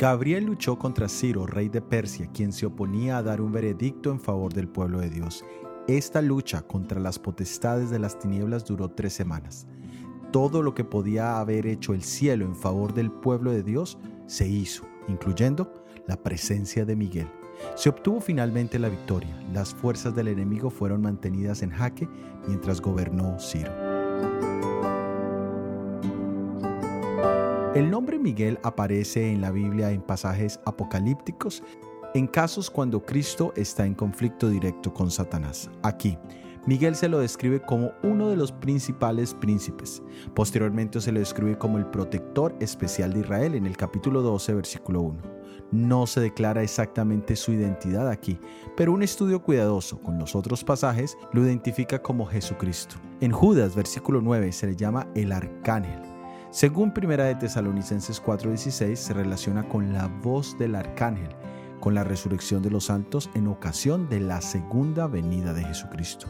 Gabriel luchó contra Ciro, rey de Persia, quien se oponía a dar un veredicto en favor del pueblo de Dios. Esta lucha contra las potestades de las tinieblas duró tres semanas. Todo lo que podía haber hecho el cielo en favor del pueblo de Dios se hizo, incluyendo la presencia de Miguel. Se obtuvo finalmente la victoria. Las fuerzas del enemigo fueron mantenidas en jaque mientras gobernó Ciro. El nombre Miguel aparece en la Biblia en pasajes apocalípticos en casos cuando Cristo está en conflicto directo con Satanás. Aquí, Miguel se lo describe como uno de los principales príncipes. Posteriormente se lo describe como el protector especial de Israel en el capítulo 12, versículo 1. No se declara exactamente su identidad aquí, pero un estudio cuidadoso con los otros pasajes lo identifica como Jesucristo. En Judas, versículo 9, se le llama el arcángel. Según Primera de Tesalonicenses 4:16, se relaciona con la voz del arcángel, con la resurrección de los santos en ocasión de la segunda venida de Jesucristo.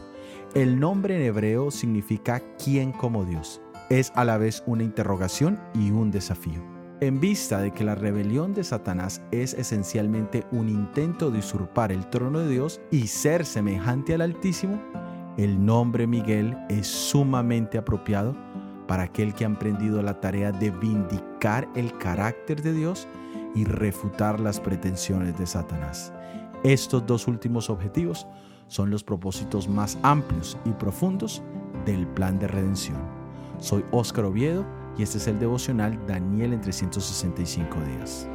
El nombre en hebreo significa quién como Dios. Es a la vez una interrogación y un desafío. En vista de que la rebelión de Satanás es esencialmente un intento de usurpar el trono de Dios y ser semejante al Altísimo, el nombre Miguel es sumamente apropiado para aquel que ha emprendido la tarea de vindicar el carácter de Dios y refutar las pretensiones de Satanás. Estos dos últimos objetivos son los propósitos más amplios y profundos del plan de redención. Soy Óscar Oviedo y este es el devocional Daniel en 365 días.